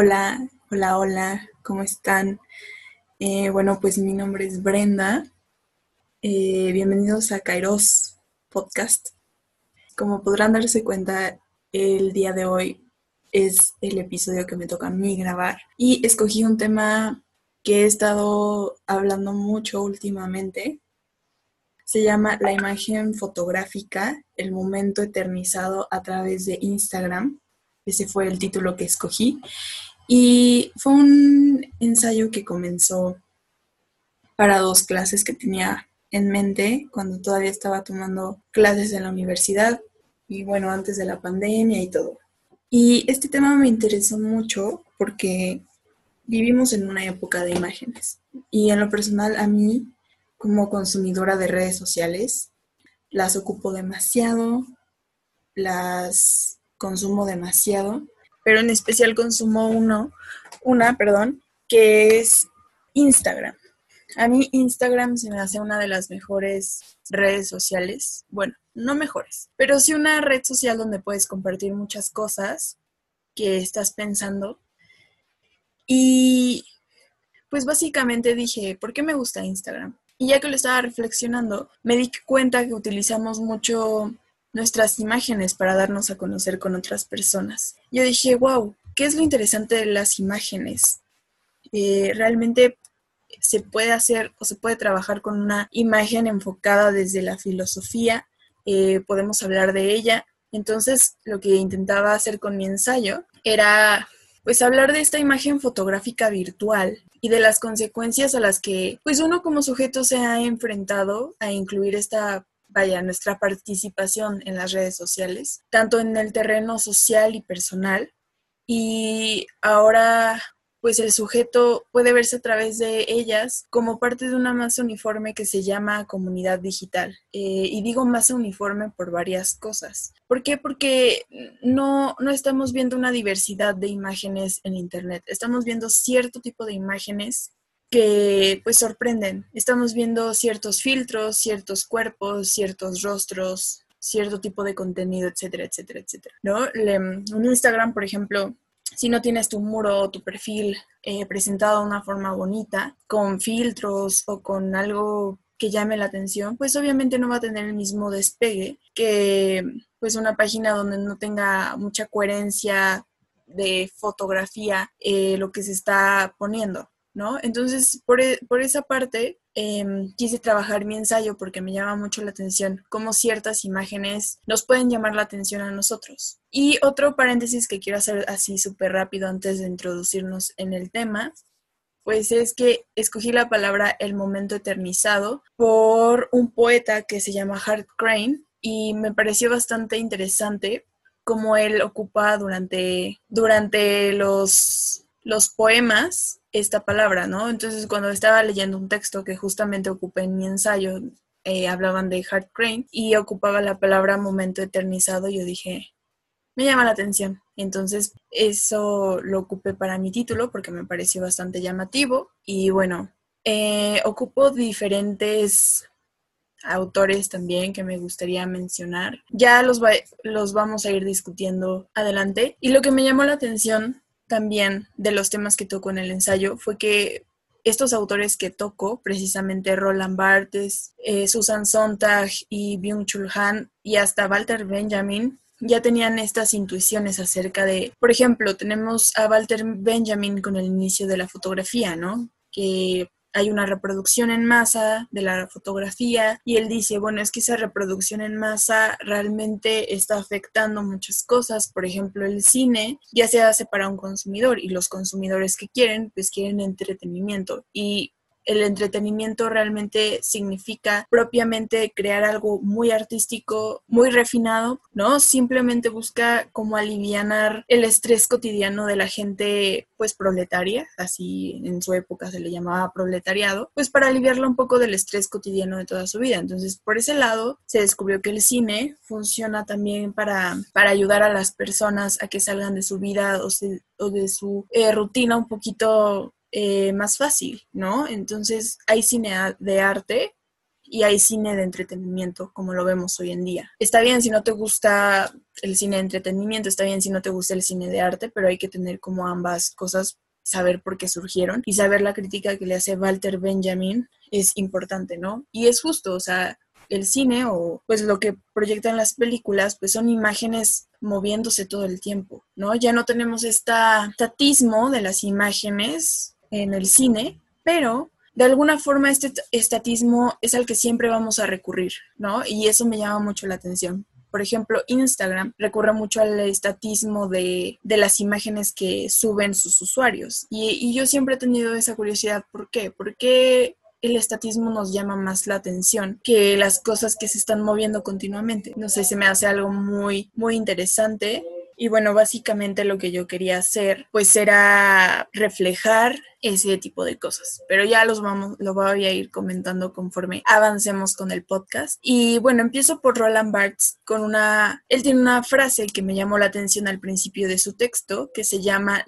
Hola, hola, hola, ¿cómo están? Eh, bueno, pues mi nombre es Brenda. Eh, bienvenidos a Kairos Podcast. Como podrán darse cuenta, el día de hoy es el episodio que me toca a mí grabar y escogí un tema que he estado hablando mucho últimamente. Se llama La imagen fotográfica, el momento eternizado a través de Instagram. Ese fue el título que escogí. Y fue un ensayo que comenzó para dos clases que tenía en mente cuando todavía estaba tomando clases en la universidad y bueno, antes de la pandemia y todo. Y este tema me interesó mucho porque vivimos en una época de imágenes y en lo personal a mí como consumidora de redes sociales las ocupo demasiado, las consumo demasiado, pero en especial consumo uno, una, perdón, que es Instagram. A mí Instagram se me hace una de las mejores redes sociales. Bueno, no mejores, pero sí una red social donde puedes compartir muchas cosas que estás pensando. Y pues básicamente dije, ¿por qué me gusta Instagram? Y ya que lo estaba reflexionando, me di cuenta que utilizamos mucho nuestras imágenes para darnos a conocer con otras personas. Yo dije, wow, ¿qué es lo interesante de las imágenes? Eh, realmente se puede hacer o se puede trabajar con una imagen enfocada desde la filosofía, eh, podemos hablar de ella. Entonces, lo que intentaba hacer con mi ensayo era pues hablar de esta imagen fotográfica virtual y de las consecuencias a las que pues uno como sujeto se ha enfrentado a incluir esta vaya, nuestra participación en las redes sociales, tanto en el terreno social y personal. Y ahora, pues el sujeto puede verse a través de ellas como parte de una masa uniforme que se llama comunidad digital. Eh, y digo masa uniforme por varias cosas. ¿Por qué? Porque no, no estamos viendo una diversidad de imágenes en Internet, estamos viendo cierto tipo de imágenes que pues sorprenden. Estamos viendo ciertos filtros, ciertos cuerpos, ciertos rostros, cierto tipo de contenido, etcétera, etcétera, etcétera. ¿No? un Instagram, por ejemplo, si no tienes tu muro o tu perfil eh, presentado de una forma bonita, con filtros o con algo que llame la atención, pues obviamente no va a tener el mismo despegue que pues una página donde no tenga mucha coherencia de fotografía eh, lo que se está poniendo. ¿No? Entonces, por, e, esa parte, em, quise trabajar mi ensayo porque me llama mucho la atención cómo ciertas imágenes nos pueden llamar la atención a nosotros. Y otro paréntesis que quiero hacer así súper rápido antes de introducirnos en el tema, pues es que escogí la palabra el momento eternizado por un poeta que se llama Hart Crane y me pareció bastante interesante cómo él ocupa durante, durante los, los poemas esta palabra, ¿no? Entonces, cuando estaba leyendo un texto que justamente ocupé en mi ensayo, eh, hablaban de Hart Crane y ocupaba la palabra momento eternizado, yo dije, me llama la atención. Entonces, eso lo ocupé para mi título porque me pareció bastante llamativo. Y bueno, eh, ocupo diferentes autores también que me gustaría mencionar. Ya los, los vamos a ir discutiendo adelante. Y lo que me llamó la atención también de los temas que tocó en el ensayo fue que estos autores que tocó, precisamente Roland Barthes, eh, Susan Sontag y Byung-Chul Han y hasta Walter Benjamin, ya tenían estas intuiciones acerca de, por ejemplo, tenemos a Walter Benjamin con el inicio de la fotografía, ¿no? Que hay una reproducción en masa de la fotografía y él dice, bueno, es que esa reproducción en masa realmente está afectando muchas cosas, por ejemplo, el cine ya se hace para un consumidor y los consumidores que quieren, pues quieren entretenimiento y el entretenimiento realmente significa propiamente crear algo muy artístico, muy refinado, ¿no? Simplemente busca como alivianar el estrés cotidiano de la gente pues proletaria, así en su época se le llamaba proletariado, pues para aliviarlo un poco del estrés cotidiano de toda su vida. Entonces, por ese lado, se descubrió que el cine funciona también para, para ayudar a las personas a que salgan de su vida o, de su eh, rutina un poquito eh, más fácil, ¿no? Entonces hay cine de arte y hay cine de entretenimiento como lo vemos hoy en día. Está bien si no te gusta el cine de entretenimiento, está bien si no te gusta el cine de arte, pero hay que tener como ambas cosas saber por qué surgieron y saber la crítica que le hace Walter Benjamin es importante, ¿no? Y es justo, o sea, el cine o pues lo que proyectan las películas pues son imágenes moviéndose todo el tiempo, ¿no? Ya no tenemos este estatismo de las imágenes en el cine, pero de alguna forma este estatismo es al que siempre vamos a recurrir, ¿no? Y eso me llama mucho la atención. Por ejemplo, Instagram recurre mucho al estatismo de, las imágenes que suben sus usuarios. Y, y, yo siempre he tenido esa curiosidad. ¿Por qué? Porque el estatismo nos llama más la atención que las cosas que se están moviendo continuamente. No sé, se me hace algo muy, muy interesante. Y bueno, básicamente lo que yo quería hacer, pues era reflejar ese tipo de cosas. Pero ya los vamos, lo voy a ir comentando conforme avancemos con el podcast. Y bueno, empiezo por Roland Barthes con una, él tiene una frase que me llamó la atención al principio de su texto, que se llama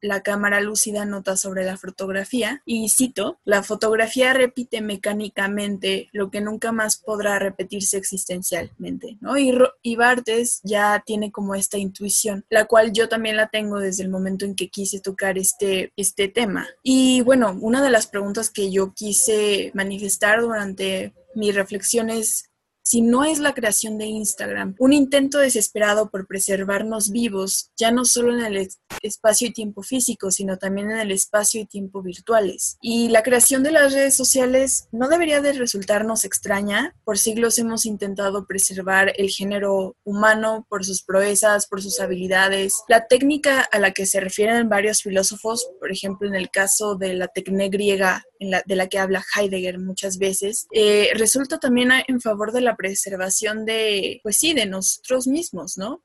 La cámara lúcida nota sobre la fotografía. Y cito, la fotografía repite mecánicamente lo que nunca más podrá repetirse existencialmente, ¿no? Y, y Barthes ya tiene como esta intuición, la cual yo también la tengo desde el momento en que quise tocar este, este tema. Y bueno, una de las preguntas que yo quise manifestar durante mis reflexiones si no es la creación de Instagram, un intento desesperado por preservarnos vivos, ya no solo en el espacio y tiempo físico, sino también en el espacio y tiempo virtuales. Y la creación de las redes sociales no debería de resultarnos extraña. Por siglos hemos intentado preservar el género humano por sus proezas, por sus habilidades. La técnica a la que se refieren varios filósofos, por ejemplo, en el caso de la técnica griega, de la que habla Heidegger muchas veces, eh, resulta también en favor de la preservación de, pues sí, de nosotros mismos, ¿no?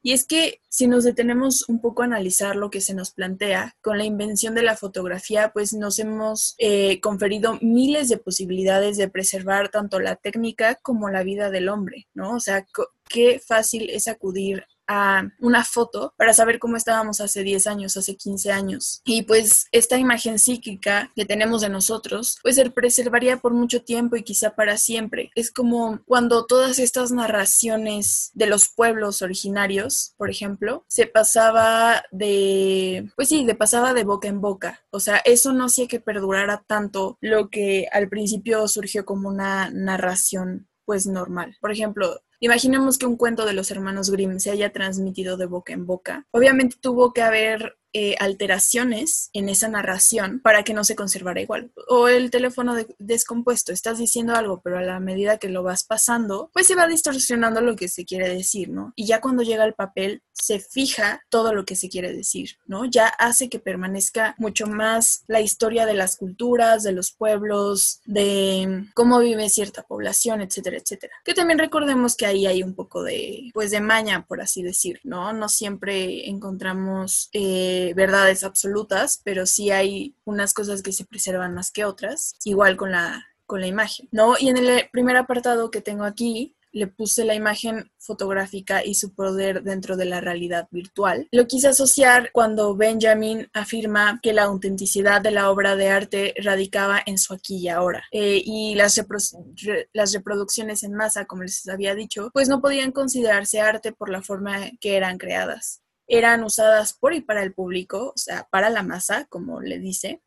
Y es que si nos detenemos un poco a analizar lo que se nos plantea, con la invención de la fotografía, pues nos hemos eh, conferido miles de posibilidades de preservar tanto la técnica como la vida del hombre, ¿no? O sea, qué fácil es acudir a una foto para saber cómo estábamos hace 10 años, hace 15 años. Y pues esta imagen psíquica que tenemos de nosotros, pues se preservaría por mucho tiempo y quizá para siempre. Es como cuando todas estas narraciones de los pueblos originarios, por ejemplo, se pasaba de, pues sí, de pasaba de boca en boca. O sea, eso no hacía que perdurara tanto lo que al principio surgió como una narración pues normal. Por ejemplo, Imaginemos que un cuento de los hermanos Grimm se haya transmitido de boca en boca. Obviamente tuvo que haber eh, alteraciones en esa narración para que no se conservara igual. O el teléfono descompuesto, estás diciendo algo, pero a la medida que lo vas pasando, pues se va distorsionando lo que se quiere decir, ¿no? Y ya cuando llega el papel, se fija todo lo que se quiere decir, ¿no? Ya hace que permanezca mucho más la historia de las culturas, de los pueblos, de cómo vive cierta población, etcétera, etcétera. Que también recordemos que ahí hay un poco de, pues, de maña, por así decir, ¿no? No siempre encontramos... Eh, verdades absolutas, pero sí hay unas cosas que se preservan más que otras, igual con la, con la imagen, ¿no? Y en el primer apartado que tengo aquí, le puse la imagen fotográfica y su poder dentro de la realidad virtual. Lo quise asociar cuando Benjamin afirma que la autenticidad de la obra de arte radicaba en su aquí y ahora. Eh, y las, las reproducciones en masa, como les había dicho, pues no podían considerarse arte por la forma que eran creadas eran usadas por y para el público, o sea, para la masa, como le dice.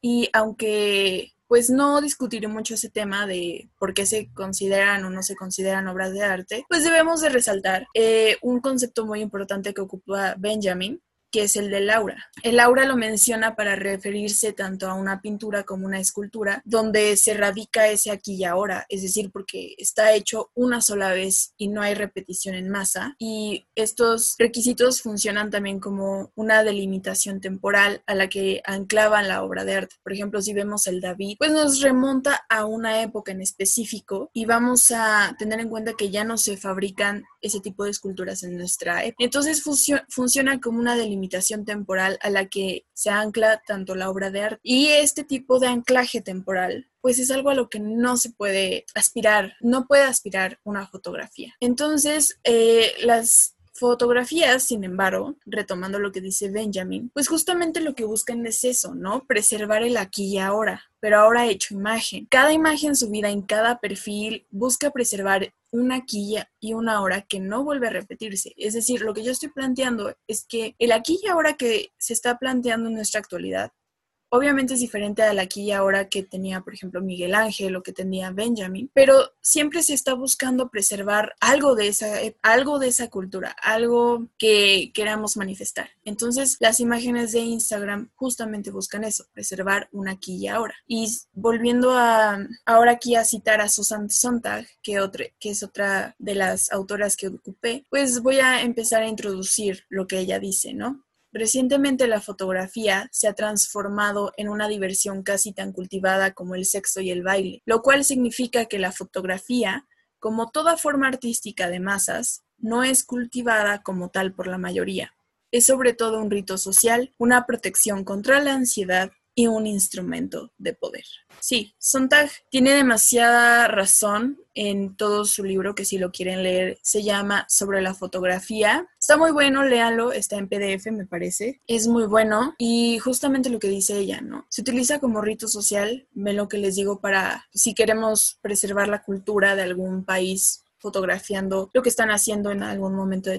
Y aunque pues no discutiré mucho ese tema de por qué se consideran o no se consideran obras de arte, pues debemos de resaltar eh, un concepto muy importante que ocupa Benjamin, que es el del aura. El aura lo menciona para referirse tanto a una pintura como una escultura, donde se radica ese aquí y ahora, es decir, porque está hecho una sola vez y no hay repetición en masa. Y estos requisitos funcionan también como una delimitación temporal a la que anclaban la obra de arte. Por ejemplo, si vemos el David, pues nos remonta a una época en específico y vamos a tener en cuenta que ya no se fabrican ese tipo de esculturas en nuestra época. Entonces funciona como una delimitación temporal a la que se ancla tanto la obra de arte y este tipo de anclaje temporal pues es algo a lo que no se puede aspirar, no puede aspirar una fotografía. Entonces, eh, las fotografías, sin embargo, retomando lo que dice Benjamin, pues justamente lo que buscan es eso, ¿no? Preservar el aquí y ahora, pero ahora hecho imagen. Cada imagen subida en cada perfil busca preservar una aquí y una hora que no vuelve a repetirse. Es decir, lo que yo estoy planteando es que el aquí y ahora que se está planteando en nuestra actualidad Obviamente es diferente al aquí y ahora que tenía, por ejemplo, Miguel Ángel o que tenía Benjamin, pero siempre se está buscando preservar algo de esa, algo de esa cultura, algo que queramos manifestar. Entonces, las imágenes de Instagram justamente buscan eso, preservar un aquí y ahora. Y volviendo a ahora aquí a citar a Susan Sontag, que, otra, que es otra de las autoras que ocupé, pues voy a empezar a introducir lo que ella dice, ¿no? Recientemente la fotografía se ha transformado en una diversión casi tan cultivada como el sexo y el baile, lo cual significa que la fotografía, como toda forma artística de masas, no es cultivada como tal por la mayoría. Es sobre todo un rito social, una protección contra la ansiedad y un instrumento de poder. Sí, Sontag tiene demasiada razón en todo su libro, que si lo quieren leer, se llama Sobre la fotografía. Está muy bueno, léalo, está en PDF, me parece. Es muy bueno y justamente lo que dice ella, ¿no? Se utiliza como rito social, ven lo que les digo, para si queremos preservar la cultura de algún país fotografiando lo que están haciendo en algún momento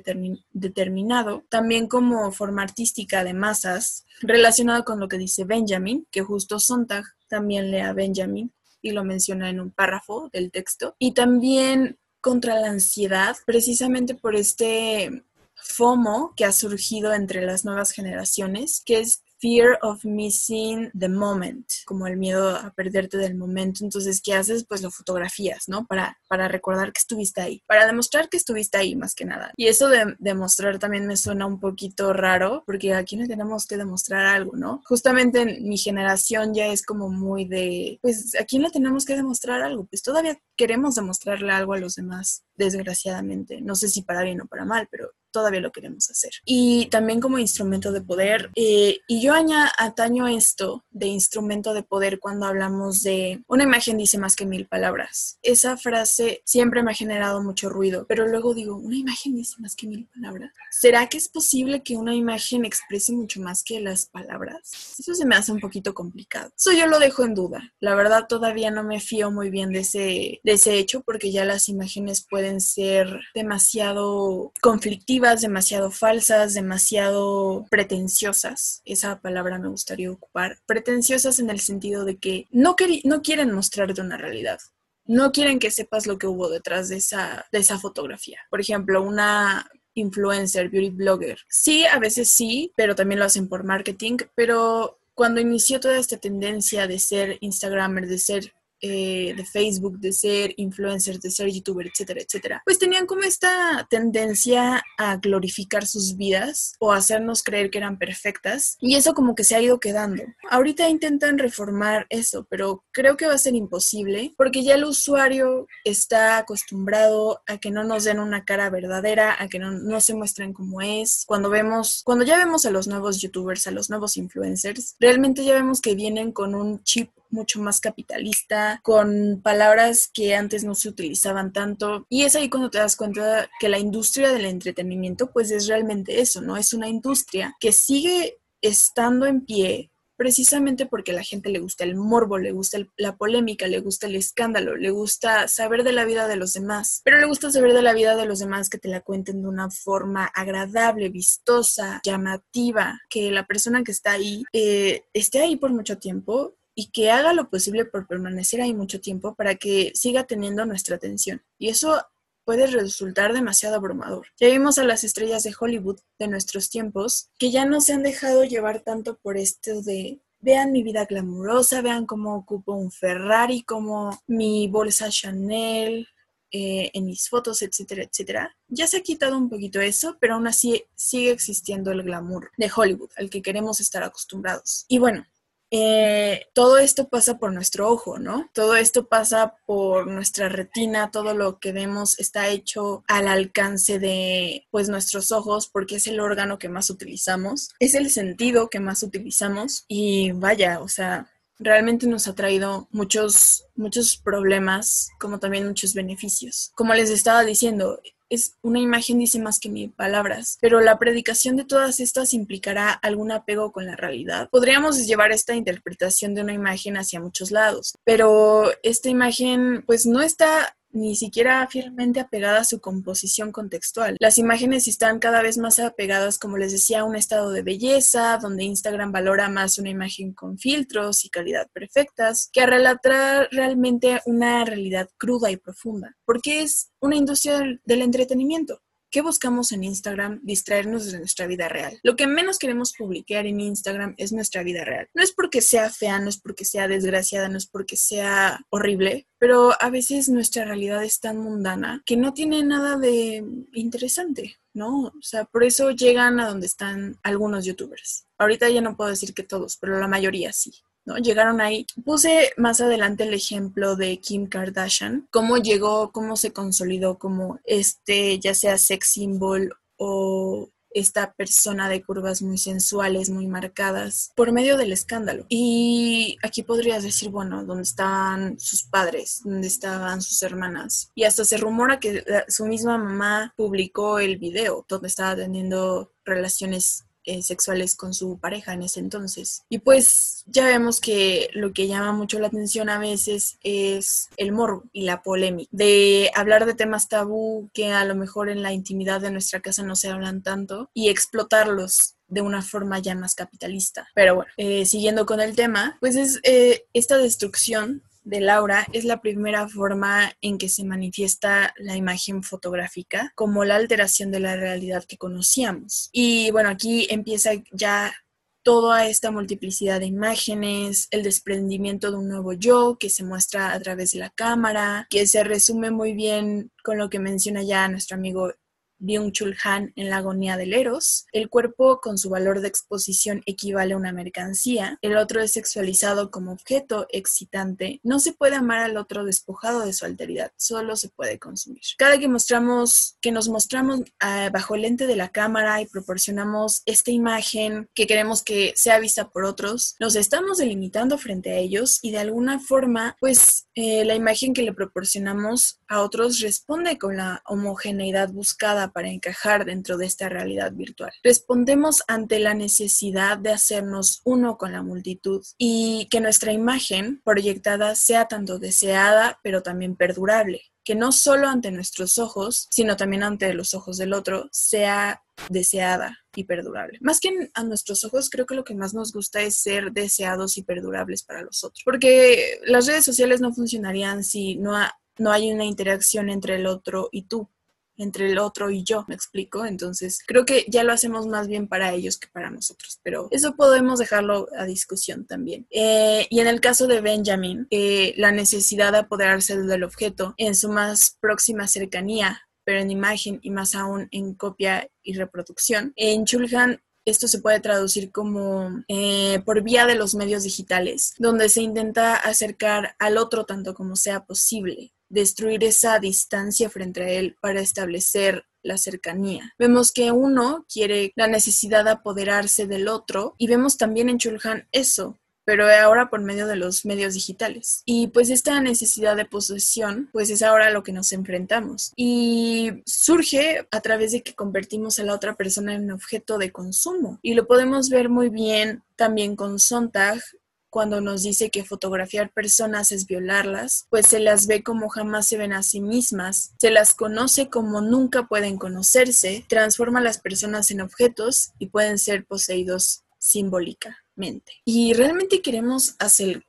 determinado. También como forma artística de masas, relacionado con lo que dice Benjamin, que justo Sontag también lee a Benjamin y lo menciona en un párrafo del texto. Y también contra la ansiedad, precisamente por este FOMO que ha surgido entre las nuevas generaciones, que es fear of missing the moment, como el miedo a perderte del momento. Entonces, ¿qué haces? Pues lo fotografías, ¿no? Para, para recordar que estuviste ahí, para demostrar que estuviste ahí más que nada. Y eso de demostrar también me suena un poquito raro, porque aquí no tenemos que demostrar algo, ¿no? Justamente en mi generación ya es como muy de, pues, ¿a quién le tenemos que demostrar algo? Pues todavía queremos demostrarle algo a los demás, desgraciadamente. No sé si para bien o para mal, pero todavía lo queremos hacer. Y también como instrumento de poder. Eh, y yo aña, ataño esto de instrumento de poder cuando hablamos de una imagen dice más que mil palabras. Esa frase siempre me ha generado mucho ruido, pero luego digo, una imagen dice más que mil palabras. ¿Será que es posible que una imagen exprese mucho más que las palabras? Eso se me hace un poquito complicado. Eso yo lo dejo en duda. La verdad todavía no me fío muy bien de ese, de ese hecho porque ya las imágenes pueden ser demasiado conflictivas demasiado falsas, demasiado pretenciosas. Esa palabra me gustaría ocupar. Pretenciosas en el sentido de que no, no quieren mostrarte una realidad. No quieren que sepas lo que hubo detrás de esa, de esa fotografía. Por ejemplo, una influencer, beauty blogger. Sí, a veces sí, pero también lo hacen por marketing. Pero cuando inició toda esta tendencia de ser Instagramer, de ser eh, de Facebook, de ser influencers, de ser youtuber, etcétera, etcétera, pues tenían como esta tendencia a glorificar sus vidas o hacernos creer que eran perfectas y eso como que se ha ido quedando. Ahorita intentan reformar eso, pero creo que va a ser imposible porque ya el usuario está acostumbrado a que no nos den una cara verdadera, a que no, no se muestren como es. Cuando vemos, cuando ya vemos a los nuevos youtubers, a los nuevos influencers, realmente ya vemos que vienen con un chip mucho más capitalista, con palabras que antes no se utilizaban tanto. Y es ahí cuando te das cuenta que la industria del entretenimiento pues es realmente eso, ¿no? Es una industria que sigue estando en pie precisamente porque a la gente le gusta el morbo, le gusta la polémica, le gusta el escándalo, le gusta saber de la vida de los demás, pero le gusta saber de la vida de los demás que te la cuenten de una forma agradable, vistosa, llamativa, que la persona que está ahí eh, esté ahí por mucho tiempo y que haga lo posible por permanecer ahí mucho tiempo para que siga teniendo nuestra atención. Y eso puede resultar demasiado abrumador. Ya vimos a las estrellas de Hollywood de nuestros tiempos que ya no se han dejado llevar tanto por esto de vean mi vida glamurosa, vean cómo ocupo un Ferrari, como mi bolsa Chanel, eh, en mis fotos, etcétera, etcétera. Ya se ha quitado un poquito eso, pero aún así sigue existiendo el glamour de Hollywood, al que queremos estar acostumbrados. Y bueno, eh, todo esto pasa por nuestro ojo, ¿no? Todo esto pasa por nuestra retina, todo lo que vemos está hecho al alcance de pues nuestros ojos porque es el órgano que más utilizamos, es el sentido que más utilizamos y vaya, o sea, realmente nos ha traído muchos muchos problemas como también muchos beneficios. Como les estaba diciendo, es una imagen dice más que mil palabras, pero la predicación de todas estas implicará algún apego con la realidad. Podríamos llevar esta interpretación de una imagen hacia muchos lados, pero esta imagen pues no está ni siquiera fielmente apegada a su composición contextual. Las imágenes están cada vez más apegadas, como les decía, a un estado de belleza, donde Instagram valora más una imagen con filtros y calidad perfectas, que a relatar realmente una realidad cruda y profunda, porque es una industria del entretenimiento. ¿Qué buscamos en Instagram? Distraernos de nuestra vida real. Lo que menos queremos publicar en Instagram es nuestra vida real. No es porque sea fea, no es porque sea desgraciada, no es porque sea horrible, pero a veces nuestra realidad es tan mundana que no tiene nada de interesante, ¿no? O sea, por eso llegan a donde están algunos youtubers. Ahorita ya no puedo decir que todos, pero la mayoría sí. ¿No? Llegaron ahí. Puse más adelante el ejemplo de Kim Kardashian, cómo llegó, cómo se consolidó como este, ya sea sex symbol o esta persona de curvas muy sensuales, muy marcadas, por medio del escándalo. Y aquí podrías decir, bueno, ¿dónde estaban sus padres? ¿Dónde estaban sus hermanas? Y hasta se rumora que su misma mamá publicó el video donde estaba teniendo relaciones eh, sexuales con su pareja en ese entonces. Y pues ya vemos que lo que llama mucho la atención a veces es el morbo y la polémica, de hablar de temas tabú que a lo mejor en la intimidad de nuestra casa no se hablan tanto y explotarlos de una forma ya más capitalista. Pero bueno, eh, siguiendo con el tema, pues es eh, esta destrucción de Laura es la primera forma en que se manifiesta la imagen fotográfica como la alteración de la realidad que conocíamos. Y bueno, aquí empieza ya toda esta multiplicidad de imágenes, el desprendimiento de un nuevo yo que se muestra a través de la cámara, que se resume muy bien con lo que menciona ya nuestro amigo Byung-Chul Han en La agonía del Eros. El cuerpo con su valor de exposición equivale a una mercancía. El otro es sexualizado como objeto excitante. No se puede amar al otro despojado de su alteridad, solo se puede consumir. Cada que mostramos, que nos mostramos ah, bajo el lente de la cámara y proporcionamos esta imagen que queremos que sea vista por otros, nos estamos delimitando frente a ellos y de alguna forma, pues eh, la imagen que le proporcionamos a otros responde con la homogeneidad buscada para encajar dentro de esta realidad virtual. Respondemos ante la necesidad de hacernos uno con la multitud y que nuestra imagen proyectada sea tanto deseada, pero también perdurable que no solo ante nuestros ojos, sino también ante los ojos del otro, sea deseada y perdurable. Más que a nuestros ojos, creo que lo que más nos gusta es ser deseados y perdurables para los otros. Porque las redes sociales no funcionarían si no, no hay una interacción entre el otro y tú entre el otro y yo, me explico. Entonces, creo que ya lo hacemos más bien para ellos que para nosotros, pero eso podemos dejarlo a discusión también. Eh, y en el caso de Benjamin, eh, la necesidad de apoderarse del objeto en su más próxima cercanía, pero en imagen y más aún en copia y reproducción. En Chulhan esto se puede traducir como eh, por vía de los medios digitales, donde se intenta acercar al otro tanto como sea posible, destruir esa distancia frente a él para establecer la cercanía. Vemos que uno quiere la necesidad de apoderarse del otro y vemos también en Chulhan eso, pero ahora por medio de los medios digitales. Y pues esta necesidad de posesión, pues es ahora lo que nos enfrentamos. Y surge a través de que convertimos a la otra persona en objeto de consumo. Y lo podemos ver muy bien también con Sontag cuando nos dice que fotografiar personas es violarlas, pues se las ve como jamás se ven a sí mismas, se las conoce como nunca pueden conocerse, transforma a las personas en objetos y pueden ser poseídos simbólicamente. Y realmente queremos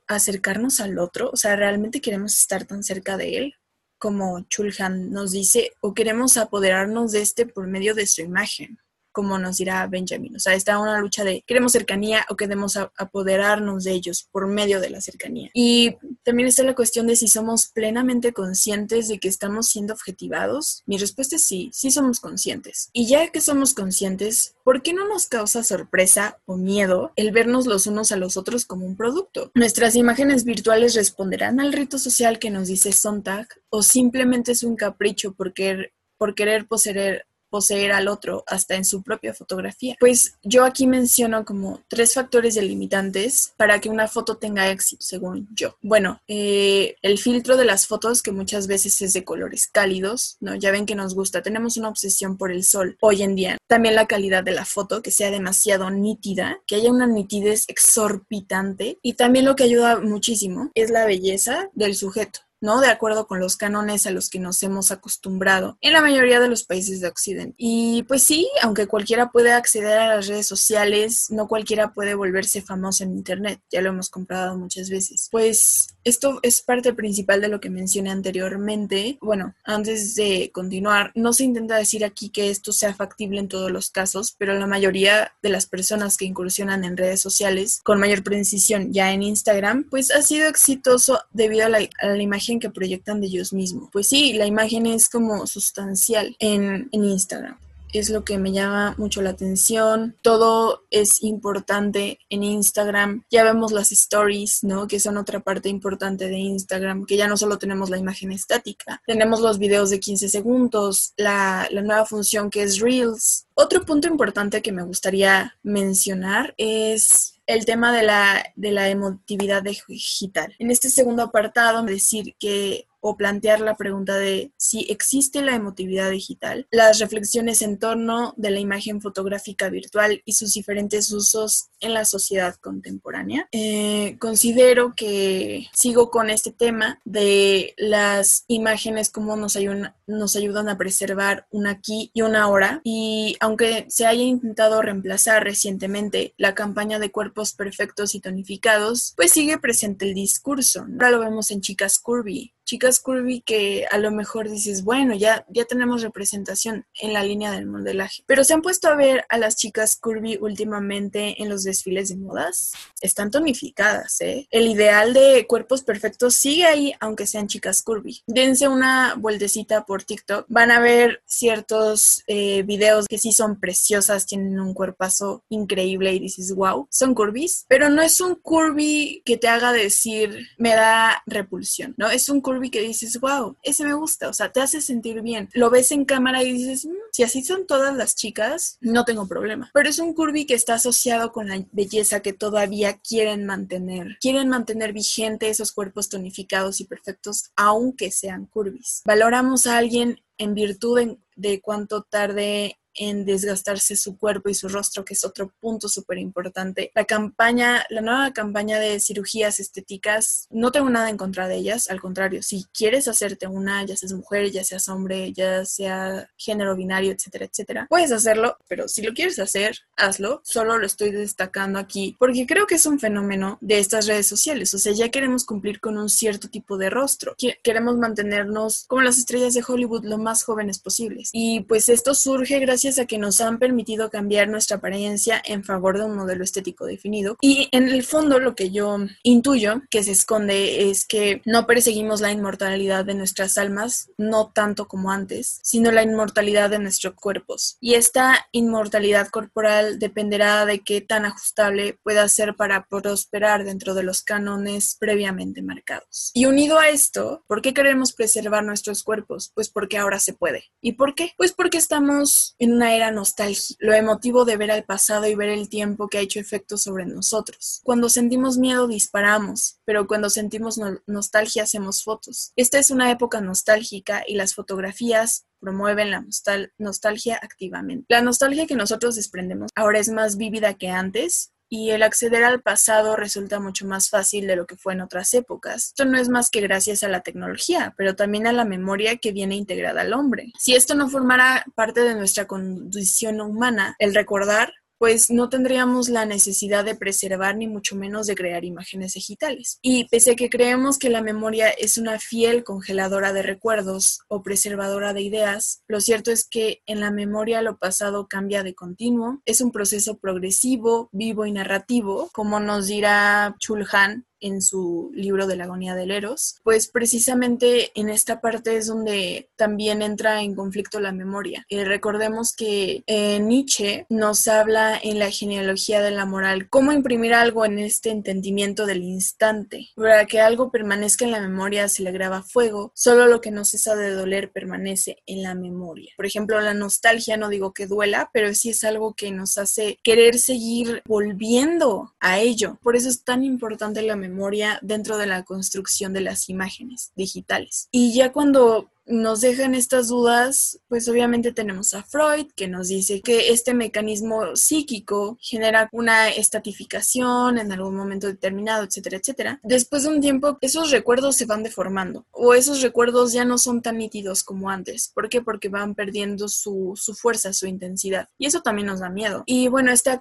acercarnos al otro, o sea, realmente queremos estar tan cerca de él como Chulhan nos dice, o queremos apoderarnos de este por medio de su imagen como nos dirá Benjamin. O sea, está una lucha de queremos cercanía o queremos apoderarnos de ellos por medio de la cercanía. Y también está la cuestión de si somos plenamente conscientes de que estamos siendo objetivados. Mi respuesta es sí, sí somos conscientes. Y ya que somos conscientes, ¿por qué no nos causa sorpresa o miedo el vernos los unos a los otros como un producto? Nuestras imágenes virtuales responderán al rito social que nos dice Sontag o simplemente es un capricho por querer, por querer poseer poseer al otro hasta en su propia fotografía. Pues yo aquí menciono como tres factores delimitantes para que una foto tenga éxito, según yo. Bueno, eh, el filtro de las fotos que muchas veces es de colores cálidos, ¿no? Ya ven que nos gusta, tenemos una obsesión por el sol hoy en día. También la calidad de la foto, que sea demasiado nítida, que haya una nitidez exorbitante y también lo que ayuda muchísimo es la belleza del sujeto. ¿No? De acuerdo con los cánones a los que nos hemos acostumbrado en la mayoría de los países de Occidente. Y pues sí, aunque cualquiera puede acceder a las redes sociales, no cualquiera puede volverse famoso en Internet, ya lo hemos comprobado muchas veces. Pues esto es parte principal de lo que mencioné anteriormente. Bueno, antes de continuar, no se intenta decir aquí que esto sea factible en todos los casos, pero la mayoría de las personas que incursionan en redes sociales con mayor precisión ya en Instagram, pues ha sido exitoso debido a la, a la imagen que proyectan de ellos mismos. Pues sí, la imagen es como sustancial en, en Instagram es lo que me llama mucho la atención. Todo es importante en Instagram. Ya vemos las stories, ¿no? Que son otra parte importante de Instagram, que ya no solo tenemos la imagen estática, tenemos los videos de 15 segundos, la, la nueva función que es Reels. Otro punto importante que me gustaría mencionar es el tema de la, de la emotividad digital. En este segundo apartado, decir que o plantear la pregunta de si existe la emotividad digital, las reflexiones en torno de la imagen fotográfica virtual y sus diferentes usos en la sociedad contemporánea. Eh, considero que sigo con este tema de las imágenes, cómo nos ayudan, nos ayudan a preservar un aquí y una ahora. Y aunque se haya intentado reemplazar recientemente la campaña de cuerpos perfectos y tonificados, pues sigue presente el discurso. Ahora lo vemos en Chicas Curvy, chicas curvy que a lo mejor dices, bueno, ya, ya tenemos representación en la línea del modelaje. Pero se han puesto a ver a las chicas curvy últimamente en los desfiles de modas. Están tonificadas, ¿eh? El ideal de cuerpos perfectos sigue ahí, aunque sean chicas curvy. Dense una vueltecita por TikTok. Van a ver ciertos eh, videos que sí son preciosas, tienen un cuerpazo increíble y dices, wow, son curvis. Pero no es un curvy que te haga decir, me da repulsión, ¿no? Es un curvy que dices, wow, ese me gusta, o sea, te hace sentir bien. Lo ves en cámara y dices, mm, si así son todas las chicas, no tengo problema. Pero es un curvy que está asociado con la belleza que todavía quieren mantener. Quieren mantener vigente esos cuerpos tonificados y perfectos, aunque sean curvis. Valoramos a alguien en virtud de cuánto tarde en desgastarse su cuerpo y su rostro, que es otro punto súper importante. La campaña, la nueva campaña de cirugías estéticas, no tengo nada en contra de ellas, al contrario, si quieres hacerte una, ya seas mujer, ya seas hombre, ya sea género binario, etcétera, etcétera, puedes hacerlo, pero si lo quieres hacer, hazlo. Solo lo estoy destacando aquí porque creo que es un fenómeno de estas redes sociales, o sea, ya queremos cumplir con un cierto tipo de rostro, queremos mantenernos como las estrellas de Hollywood lo más jóvenes posibles. Y pues esto surge gracias a que nos han permitido cambiar nuestra apariencia en favor de un modelo estético definido. Y en el fondo lo que yo intuyo que se esconde es que no perseguimos la inmortalidad de nuestras almas, no tanto como antes, sino la inmortalidad de nuestros cuerpos. Y esta inmortalidad corporal dependerá de qué tan ajustable pueda ser para prosperar dentro de los cánones previamente marcados. Y unido a esto, ¿por qué queremos preservar nuestros cuerpos? Pues porque ahora se puede. ¿Y por qué? Pues porque estamos en una era nostálgica, lo emotivo de ver al pasado y ver el tiempo que ha hecho efecto sobre nosotros. Cuando sentimos miedo disparamos, pero cuando sentimos nostalgia hacemos fotos. Esta es una época nostálgica y las fotografías promueven la nostalgia activamente. La nostalgia que nosotros desprendemos ahora es más vívida que antes y el acceder al pasado resulta mucho más fácil de lo que fue en otras épocas. Esto no es más que gracias a la tecnología, pero también a la memoria que viene integrada al hombre. Si esto no formara parte de nuestra condición humana, el recordar pues no tendríamos la necesidad de preservar ni mucho menos de crear imágenes digitales. Y pese a que creemos que la memoria es una fiel congeladora de recuerdos o preservadora de ideas, lo cierto es que en la memoria lo pasado cambia de continuo, es un proceso progresivo, vivo y narrativo, como nos dirá Chulhan en su libro de la agonía del Eros, pues precisamente en esta parte es donde también entra en conflicto la memoria. Eh, recordemos que eh, Nietzsche nos habla en la genealogía de la moral cómo imprimir algo en este entendimiento del instante. Para que algo permanezca en la memoria se le graba fuego, solo lo que no cesa de doler permanece en la memoria. Por ejemplo, la nostalgia, no digo que duela, pero sí es algo que nos hace querer seguir volviendo a ello. Por eso es tan importante la memoria dentro de la construcción de las imágenes digitales. Y ya cuando nos dejan estas dudas, pues obviamente tenemos a Freud que nos dice que este mecanismo psíquico genera una estatificación en algún momento determinado, etcétera, etcétera. Después de un tiempo, esos recuerdos se van deformando o esos recuerdos ya no son tan nítidos como antes. ¿Por qué? Porque van perdiendo su, fuerza, su intensidad. Y eso también nos da miedo. Y bueno, esta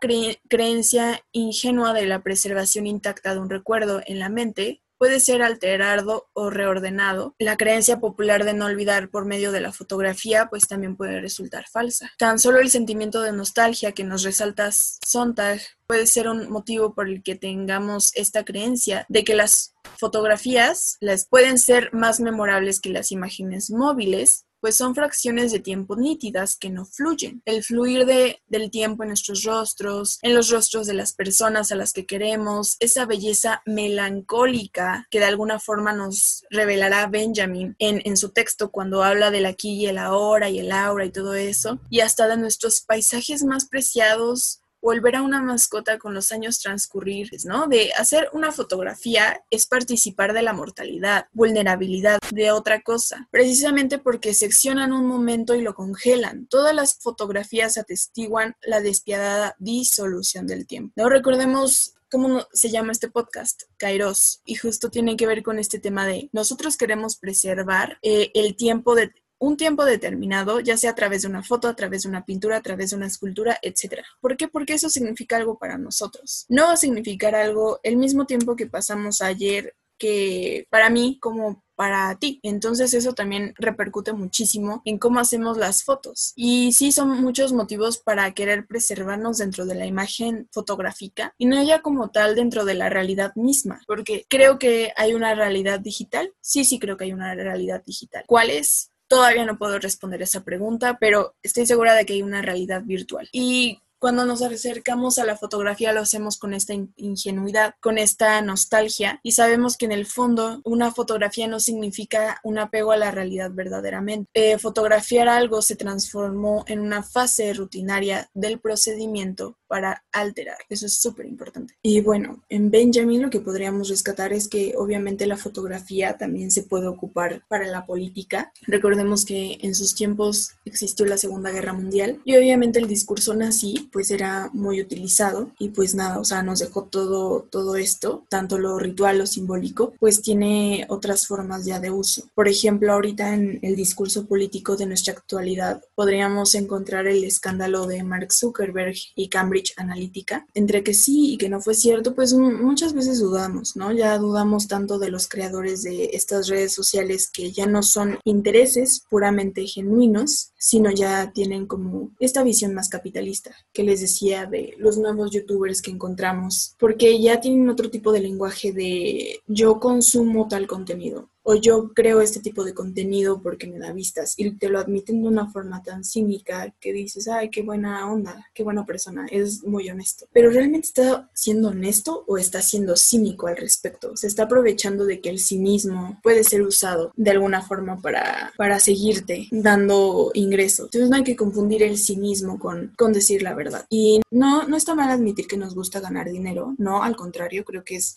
creencia ingenua de la preservación intacta de un recuerdo en la mente puede ser alterado o reordenado. La creencia popular de no olvidar por medio de la fotografía pues también puede resultar falsa. Tan solo el sentimiento de nostalgia que nos resalta Sontag puede ser un motivo por el que tengamos esta creencia de que las fotografías las pueden ser más memorables que las imágenes móviles pues son fracciones de tiempo nítidas que no fluyen. El fluir de, del tiempo en nuestros rostros, en los rostros de las personas a las que queremos, esa belleza melancólica que de alguna forma nos revelará Benjamin en, en su texto cuando habla del aquí y el ahora y el aura y todo eso, y hasta de nuestros paisajes más preciados volver a una mascota con los años transcurrir, ¿no? De hacer una fotografía es participar de la mortalidad, vulnerabilidad, de otra cosa, precisamente porque seccionan un momento y lo congelan. Todas las fotografías atestiguan la despiadada disolución del tiempo. No recordemos ¿Cómo se llama este podcast? Kairos. Y justo tiene que ver con este tema de nosotros queremos preservar eh, el tiempo de un tiempo determinado, ya sea a través de una foto, a través de una pintura, a través de una escultura, etc. ¿Por qué? Porque eso significa algo para nosotros. No va a significar algo el mismo tiempo que pasamos ayer que para mí como para ti. Entonces eso también repercute muchísimo en cómo hacemos las fotos. Y sí son muchos motivos para querer preservarnos dentro de la imagen fotográfica y no ya como tal dentro de la realidad misma, porque creo que hay una realidad digital. Sí, sí creo que hay una realidad digital. ¿Cuál es? Todavía no puedo responder esa pregunta, pero estoy segura de que hay una realidad virtual. Y cuando nos acercamos a la fotografía lo hacemos con esta ingenuidad, con esta nostalgia y sabemos que en el fondo una fotografía no significa un apego a la realidad verdaderamente. Eh, fotografiar algo se transformó en una fase rutinaria del procedimiento para alterar. Eso es súper importante. Y bueno, en Benjamin lo que podríamos rescatar es que obviamente la fotografía también se puede ocupar para la política. Recordemos que en sus tiempos existió la Segunda Guerra Mundial y obviamente el discurso nazi pues era muy utilizado y pues nada, o sea, nos dejó todo, todo esto, tanto lo ritual, lo simbólico, pues tiene otras formas ya de uso. Por ejemplo, ahorita en el discurso político de nuestra actualidad podríamos encontrar el escándalo de Mark Zuckerberg y Cambridge Analytica, entre que sí y que no fue cierto, pues muchas veces dudamos, ¿no? Ya dudamos tanto de los creadores de estas redes sociales que ya no son intereses puramente genuinos, sino ya tienen como esta visión más capitalista que les decía de los nuevos youtubers que encontramos, porque ya tienen otro tipo de lenguaje de yo consumo tal contenido o yo creo este tipo de contenido porque me da vistas y te lo admiten de una forma tan cínica que dices, ay, qué buena onda, qué buena persona, es muy honesto. Pero realmente está siendo honesto o está siendo cínico al respecto. Se está aprovechando de que el cinismo puede ser usado de alguna forma para, para seguirte dando ingreso. Entonces no hay que confundir el cinismo con, con decir la verdad. Y no, no está mal admitir que nos gusta ganar dinero, no, al contrario, creo que es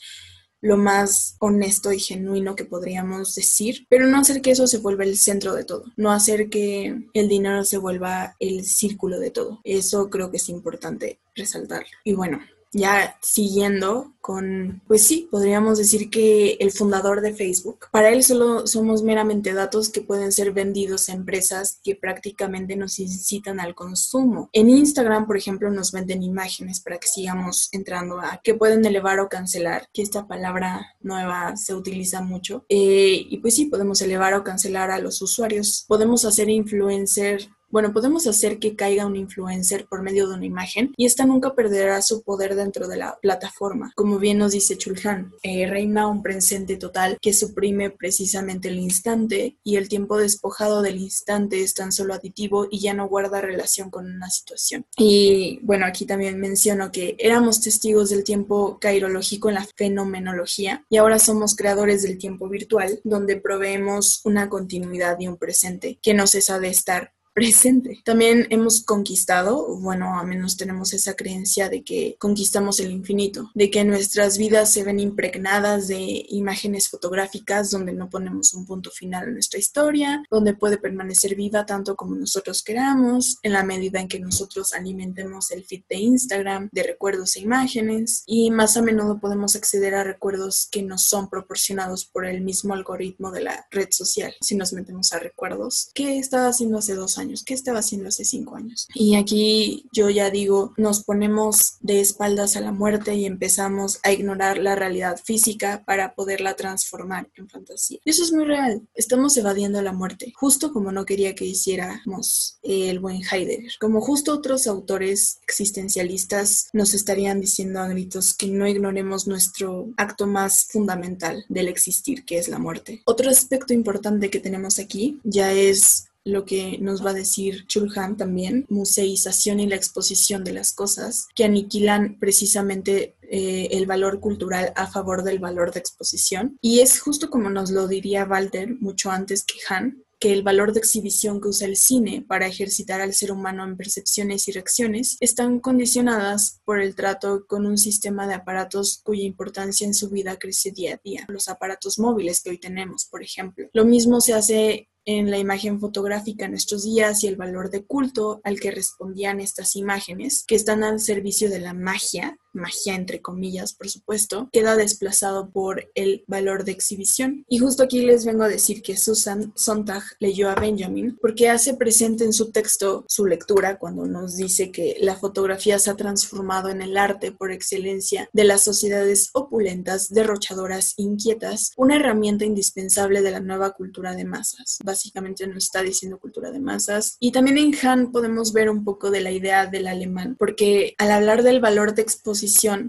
lo más honesto y genuino que podríamos decir, pero no hacer que eso se vuelva el centro de todo, no hacer que el dinero se vuelva el círculo de todo. Eso creo que es importante resaltar. Y bueno, ya siguiendo con, pues sí, podríamos decir que el fundador de Facebook, para él solo somos meramente datos que pueden ser vendidos a empresas que prácticamente nos incitan al consumo. En Instagram, por ejemplo, nos venden imágenes para que sigamos entrando a que pueden elevar o cancelar, que esta palabra nueva se utiliza mucho. Eh, y pues sí, podemos elevar o cancelar a los usuarios. Podemos hacer influencer Bueno, podemos hacer que caiga un influencer por medio de una imagen y esta nunca perderá su poder dentro de la plataforma. Como bien nos dice Chulhan, eh, reina un presente total que suprime precisamente el instante y el tiempo despojado del instante es tan solo aditivo y ya no guarda relación con una situación. Y bueno, aquí también menciono que éramos testigos del tiempo cairológico en la fenomenología y ahora somos creadores del tiempo virtual donde proveemos una continuidad y un presente que no cesa de estar presente. También hemos conquistado, bueno, a menos tenemos esa creencia de que conquistamos el infinito, de que nuestras vidas se ven impregnadas de imágenes fotográficas donde no ponemos un punto final a nuestra historia, donde puede permanecer viva tanto como nosotros queramos, en la medida en que nosotros alimentemos el feed de Instagram de recuerdos e imágenes, y más a menudo podemos acceder a recuerdos que nos son proporcionados por el mismo algoritmo de la red social. Si nos metemos a recuerdos, ¿qué estaba haciendo hace dos años? Años? ¿Qué estaba haciendo hace cinco años? Y aquí yo ya digo, nos ponemos de espaldas a la muerte y empezamos a ignorar la realidad física para poderla transformar en fantasía. Eso es muy real. Estamos evadiendo la muerte, justo como no quería que hiciéramos el buen Heidegger. Como justo otros autores existencialistas nos estarían diciendo a gritos que no ignoremos nuestro acto más fundamental del existir, que es la muerte. Otro aspecto importante que tenemos aquí ya es lo que nos va a decir Chulhan también, museización y la exposición de las cosas, que aniquilan precisamente eh, el valor cultural a favor del valor de exposición. Y es justo como nos lo diría Walter mucho antes que Han, que el valor de exhibición que usa el cine para ejercitar al ser humano en percepciones y reacciones están condicionadas por el trato con un sistema de aparatos cuya importancia en su vida crece día a día. Los aparatos móviles que hoy tenemos, por ejemplo. Lo mismo se hace en la imagen fotográfica en nuestros días y el valor de culto al que respondían estas imágenes, que están al servicio de la magia, magia entre comillas, por supuesto, queda desplazado por el valor de exhibición. Y justo aquí les vengo a decir que Susan Sontag leyó a Benjamin porque hace presente en su texto su lectura cuando nos dice que la fotografía se ha transformado en el arte por excelencia de las sociedades opulentas, derrochadoras, inquietas, una herramienta indispensable de la nueva cultura de masas. Básicamente nos está diciendo cultura de masas. Y también en Han podemos ver un poco de la idea del alemán, porque al hablar del valor de exposición,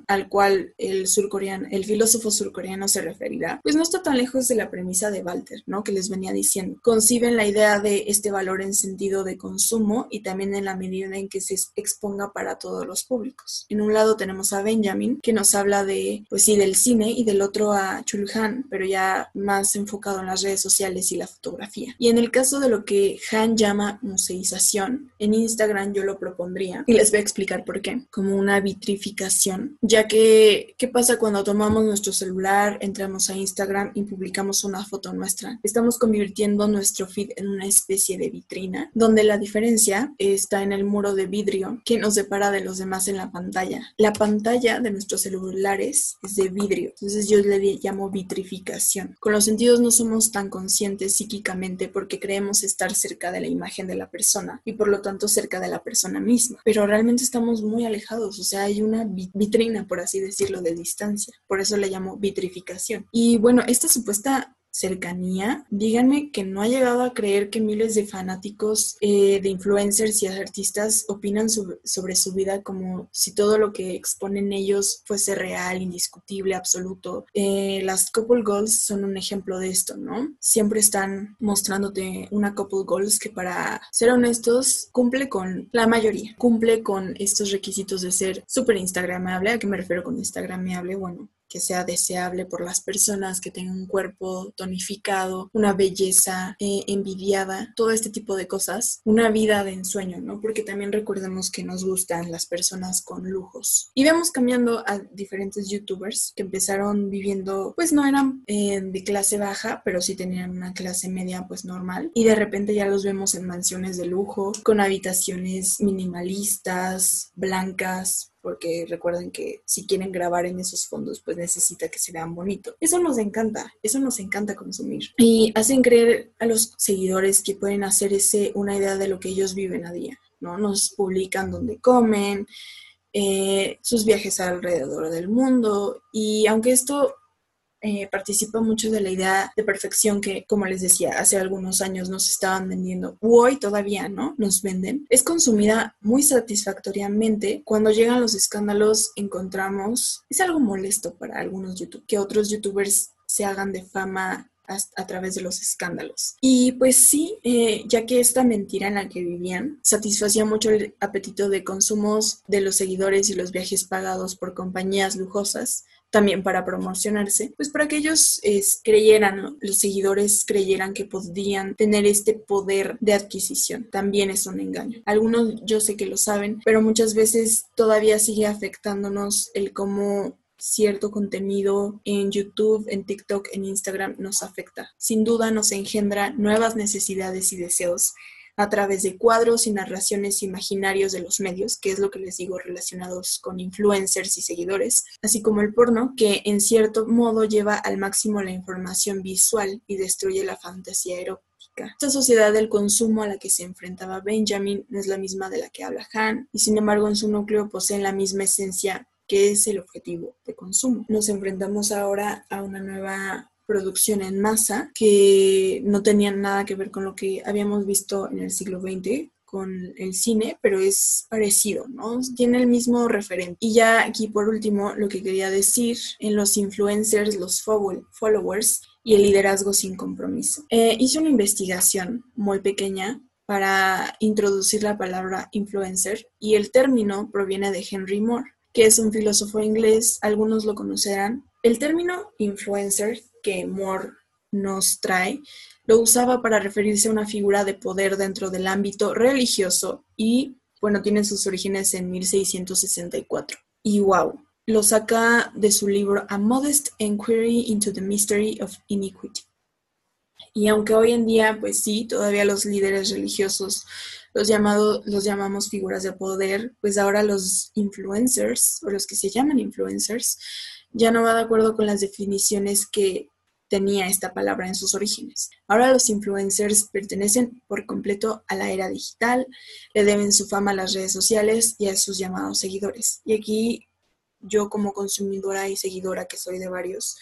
al cual el surcoreano, el filósofo surcoreano se referirá, pues no está tan lejos de la premisa de Walter, ¿no? Que les venía diciendo. Conciben la idea de este valor en sentido de consumo y también en la medida en que se exponga para todos los públicos. En un lado tenemos a Benjamin, que nos habla de, pues sí, del cine y del otro a Chulhan, pero ya más enfocado en las redes sociales y la fotografía. Y en el caso de lo que Han llama museización, en Instagram yo lo propondría y les voy a explicar por qué, como una vitrificación ya que, ¿qué pasa cuando tomamos nuestro celular, entramos a Instagram y publicamos una foto nuestra? Estamos convirtiendo nuestro feed en una especie de vitrina, donde la diferencia está en el muro de vidrio que nos separa de los demás en la pantalla. La pantalla de nuestros celulares es de vidrio, entonces yo le llamo vitrificación. Con los sentidos no somos tan conscientes psíquicamente porque creemos estar cerca de la imagen de la persona y por lo tanto cerca de la persona misma, pero realmente estamos muy alejados, o sea, hay una vitrina, por así decirlo, de distancia. Por eso le llamo vitrificación. Y bueno, esta supuesta cercanía, díganme que no ha llegado a creer que miles de fanáticos eh, de influencers y artistas opinan sobre, su vida como si todo lo que exponen ellos fuese real, indiscutible, absoluto. Eh, las couple goals son un ejemplo de esto, ¿no? Siempre están mostrándote una couple goals que para ser honestos cumple con la mayoría, cumple con estos requisitos de ser súper instagramable. ¿A qué me refiero con instagramable? Bueno, que sea deseable por las personas, que tenga un cuerpo tonificado, una belleza eh, envidiada, todo este tipo de cosas, una vida de ensueño, ¿no? Porque también recordemos que nos gustan las personas con lujos. Y vemos cambiando a diferentes youtubers que empezaron viviendo, pues no eran eh, de clase baja, pero sí tenían una clase media pues normal. Y de repente ya los vemos en mansiones de lujo, con habitaciones minimalistas, blancas, porque recuerden que si quieren grabar en esos fondos, pues necesita que se vean bonito. Eso nos encanta, eso nos encanta consumir. Y hacen creer a los seguidores que pueden hacer ese una idea de lo que ellos viven a día, ¿no? Nos publican donde comen, eh, sus viajes alrededor del mundo y aunque esto eh, mucho de la idea de perfección que, como les decía, hace algunos años nos estaban vendiendo, hoy todavía, ¿no? Nos venden. Es consumida muy satisfactoriamente. Cuando llegan los escándalos, encontramos, es algo molesto para algunos YouTube, que otros YouTubers se hagan de fama a, través de los escándalos. Y pues sí, eh, ya que esta mentira en la que vivían satisfacía mucho el apetito de consumos de los seguidores y los viajes pagados por compañías lujosas, también para promocionarse, pues para que ellos creyeran, los seguidores creyeran que podían tener este poder de adquisición. También es un engaño. Algunos yo sé que lo saben, pero muchas veces todavía sigue afectándonos el cómo cierto contenido en YouTube, en TikTok, en Instagram nos afecta. Sin duda nos engendra nuevas necesidades y deseos a través de cuadros y narraciones imaginarios de los medios, que es lo que les digo relacionados con influencers y seguidores, así como el porno, que en cierto modo lleva al máximo la información visual y destruye la fantasía erótica. Esta sociedad del consumo a la que se enfrentaba Benjamin no es la misma de la que habla Han, y sin embargo en su núcleo poseen la misma esencia que es el objetivo de consumo. Nos enfrentamos ahora a una nueva producción en masa que no tenía nada que ver con lo que habíamos visto en el siglo XX con el cine, pero es parecido, ¿no? Tiene el mismo referente. Y ya aquí por último, lo que quería decir en los influencers, los followers y el liderazgo sin compromiso. Eh, hice una investigación muy pequeña para introducir la palabra influencer y el término proviene de Henry Moore que es un filósofo inglés, algunos lo conocerán. El término influencer que Moore nos trae lo usaba para referirse a una figura de poder dentro del ámbito religioso y, bueno, tiene sus orígenes en 1664. Y wow, lo saca de su libro A Modest Enquiry into the Mystery of Iniquity. Y aunque hoy en día, pues sí, todavía los líderes religiosos los, llamados, los llamamos figuras de poder, pues ahora los influencers, o los que se llaman influencers, ya no va de acuerdo con las definiciones que tenía esta palabra en sus orígenes. Ahora los influencers pertenecen por completo a la era digital, le deben su fama a las redes sociales y a sus llamados seguidores. Y aquí yo como consumidora y seguidora que soy de varios,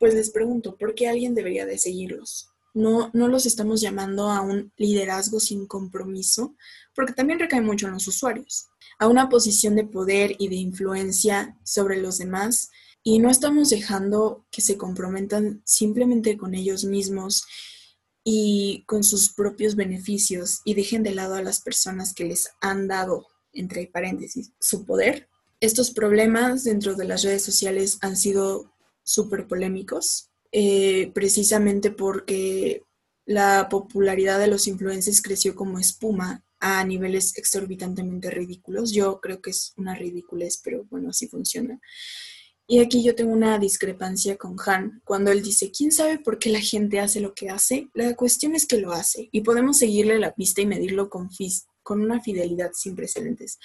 pues les pregunto, ¿por qué alguien debería de seguirlos? no, no los estamos llamando a un liderazgo sin compromiso, porque también recae mucho en los usuarios, a una posición de poder y de influencia sobre los demás, y no estamos dejando que se comprometan simplemente con ellos mismos y con sus propios beneficios y dejen de lado a las personas que les han dado, entre paréntesis, su poder. Estos problemas dentro de las redes sociales han sido súper polémicos eh, precisamente porque la popularidad de los influencers creció como espuma a niveles exorbitantemente ridículos. Yo creo que es una ridiculez, pero bueno, así funciona. Y aquí yo tengo una discrepancia con Han cuando él dice, ¿quién sabe por qué la gente hace lo que hace? La cuestión es que lo hace y podemos seguirle la pista y medirlo con, con una fidelidad sin precedentes.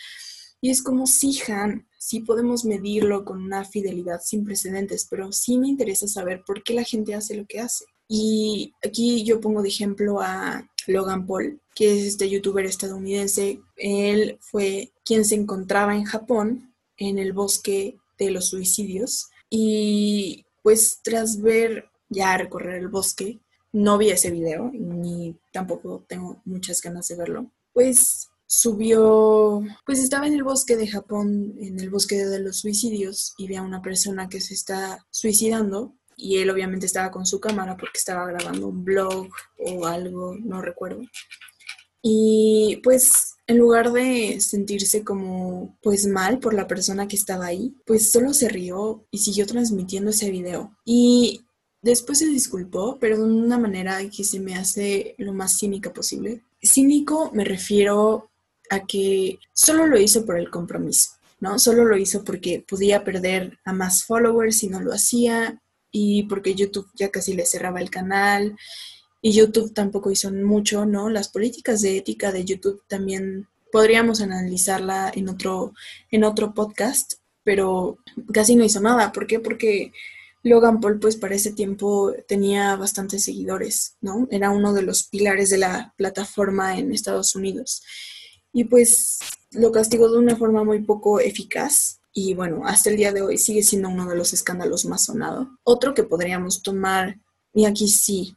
Y es como, sí, Han, sí podemos medirlo con una fidelidad sin precedentes, pero sí me interesa saber por qué la gente hace lo que hace. Y aquí yo pongo de ejemplo a Logan Paul, que es este youtuber estadounidense. Él fue quien se encontraba en Japón, en el bosque de los suicidios. Y pues tras ver ya recorrer el bosque, no vi ese video, ni tampoco tengo muchas ganas de verlo. Pues subió, pues estaba en el bosque de Japón, en el bosque de los suicidios, y ve a una persona que se está suicidando, y él obviamente estaba con su cámara porque estaba grabando un blog o algo, no recuerdo. Y pues en lugar de sentirse como pues mal por la persona que estaba ahí, pues solo se rió y siguió transmitiendo ese video. Y después se disculpó, pero de una manera que se me hace lo más cínica posible. Cínico me refiero a que solo lo hizo por el compromiso, ¿no? Solo lo hizo porque podía perder a más followers si no lo hacía y porque YouTube ya casi le cerraba el canal y YouTube tampoco hizo mucho, ¿no? Las políticas de ética de YouTube también podríamos analizarla en otro, en otro podcast, pero casi no hizo nada. ¿Por qué? Porque Logan Paul, pues para ese tiempo tenía bastantes seguidores, ¿no? Era uno de los pilares de la plataforma en Estados Unidos y pues lo castigó de una forma muy poco eficaz y bueno, hasta el día de hoy sigue siendo uno de los escándalos más sonados. Otro que podríamos tomar, y aquí sí,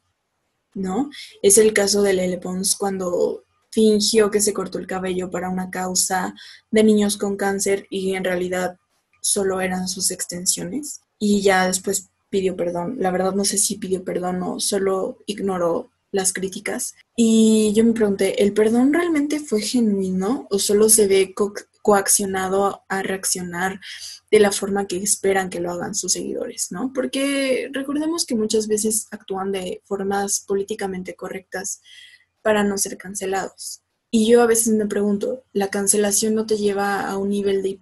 ¿no? Es el caso de Lele Pons cuando fingió que se cortó el cabello para una causa de niños con cáncer y en realidad solo eran sus extensiones. Y ya después pidió perdón. La verdad no sé si pidió perdón o solo ignoró las críticas. Y yo me pregunté, ¿el perdón realmente fue genuino o solo se ve coaccionado a reaccionar de la forma que esperan que lo hagan sus seguidores, ¿no? Porque recordemos que muchas veces actúan de formas políticamente correctas para no ser cancelados. Y yo a veces me pregunto, ¿la cancelación no te lleva a un nivel de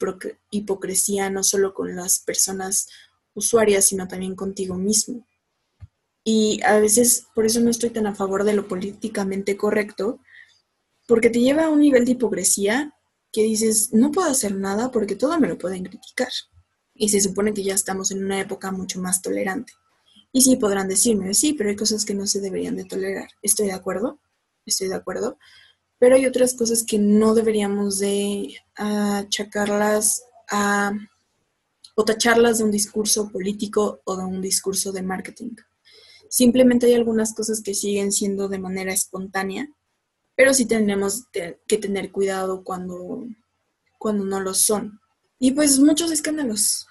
hipocresía no solo con las personas usuarias, sino también contigo mismo? Y a veces por eso no estoy tan a favor de lo políticamente correcto, porque te lleva a un nivel de hipocresía que dices, no puedo hacer nada porque todo me lo pueden criticar. Y se supone que ya estamos en una época mucho más tolerante. Y sí podrán decirme, sí, pero hay cosas que no se deberían de tolerar. Estoy de acuerdo, estoy de acuerdo. Pero hay otras cosas que no deberíamos de achacarlas a, o tacharlas de un discurso político o de un discurso de marketing. Simplemente hay algunas cosas que siguen siendo de manera espontánea pero sí tenemos que tener cuidado cuando, cuando no lo son. Y pues muchos escándalos,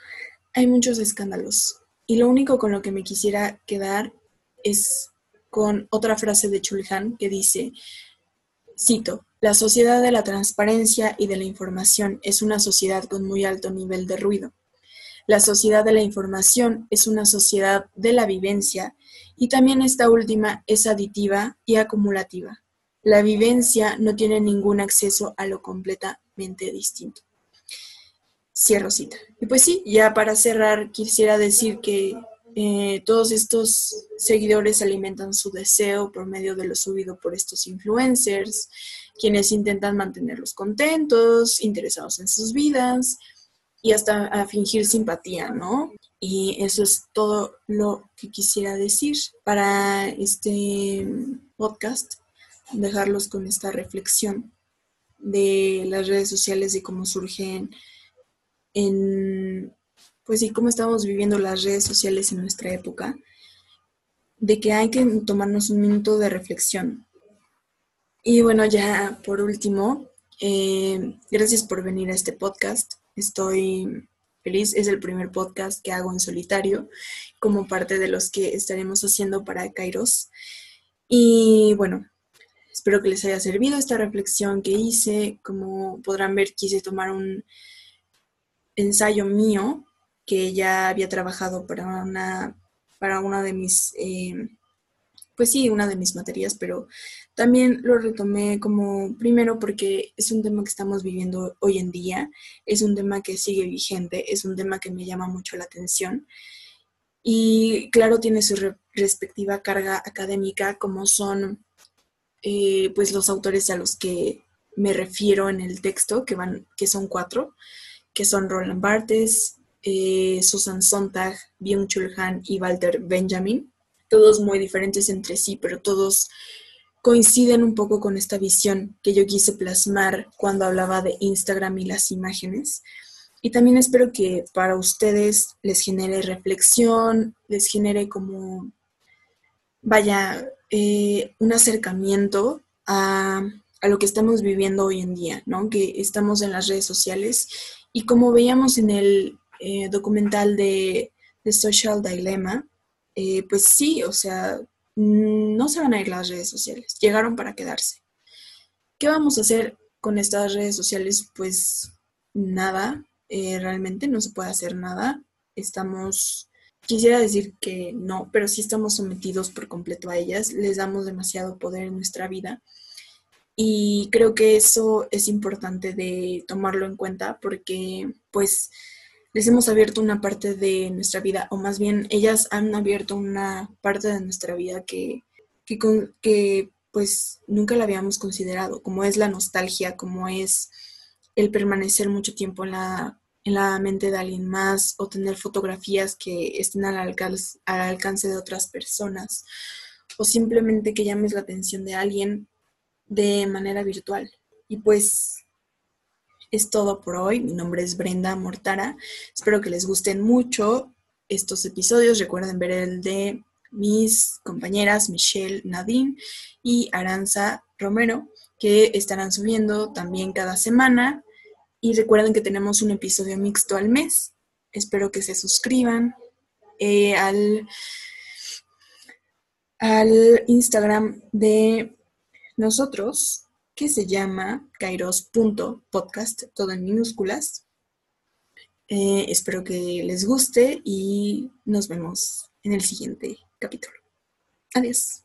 hay muchos escándalos. Y lo único con lo que me quisiera quedar es con otra frase de Chulhan que dice, cito, la sociedad de la transparencia y de la información es una sociedad con muy alto nivel de ruido. La sociedad de la información es una sociedad de la vivencia y también esta última es aditiva y acumulativa. La vivencia no tiene ningún acceso a lo completamente distinto. Cierro cita. Y pues sí, ya para cerrar, quisiera decir que eh, todos estos seguidores alimentan su deseo por medio de lo subido por estos influencers, quienes intentan mantenerlos contentos, interesados en sus vidas y hasta a fingir simpatía, ¿no? Y eso es todo lo que quisiera decir para este podcast dejarlos con esta reflexión de las redes sociales y cómo surgen en, pues sí, cómo estamos viviendo las redes sociales en nuestra época, de que hay que tomarnos un minuto de reflexión. Y bueno, ya por último, eh, gracias por venir a este podcast. Estoy feliz. Es el primer podcast que hago en solitario, como parte de los que estaremos haciendo para Kairos. Y bueno, Espero que les haya servido esta reflexión que hice. Como podrán ver, quise tomar un ensayo mío que ya había trabajado para una, para una de mis, eh, pues sí, una de mis materias, pero también lo retomé como primero porque es un tema que estamos viviendo hoy en día, es un tema que sigue vigente, es un tema que me llama mucho la atención. Y claro, tiene su respectiva carga académica, como son eh, pues los autores a los que me refiero en el texto, que, van, que son cuatro, que son Roland Barthes, eh, Susan Sontag, Byung-Chul Han y Walter Benjamin, todos muy diferentes entre sí, pero todos coinciden un poco con esta visión que yo quise plasmar cuando hablaba de Instagram y las imágenes. Y también espero que para ustedes les genere reflexión, les genere como, vaya, eh, un acercamiento a, lo que estamos viviendo hoy en día, ¿no? Que estamos en las redes sociales y como veíamos en el eh, documental de, The Social Dilemma, eh, pues sí, o sea, no se van a ir las redes sociales, llegaron para quedarse. ¿Qué vamos a hacer con estas redes sociales? Pues nada, realmente no se puede hacer nada. Estamos Quisiera decir que no, pero sí estamos sometidos por completo a ellas, les damos demasiado poder en nuestra vida y creo que eso es importante de tomarlo en cuenta porque pues les hemos abierto una parte de nuestra vida o más bien ellas han abierto una parte de nuestra vida que, que, que pues nunca la habíamos considerado, como es la nostalgia, como es el permanecer mucho tiempo en la en la mente de alguien más o tener fotografías que estén al alcance, al alcance de otras personas o simplemente que llames la atención de alguien de manera virtual. Y pues es todo por hoy. Mi nombre es Brenda Mortara. Espero que les gusten mucho estos episodios. Recuerden ver el de mis compañeras Michelle Nadine y Aranza Romero, que estarán subiendo también cada semana. Y recuerden que tenemos un episodio mixto al mes. Espero que se suscriban eh, al, al Instagram de nosotros, que se llama kairos.podcast, todo en minúsculas. Eh, espero que les guste y nos vemos en el siguiente capítulo. Adiós.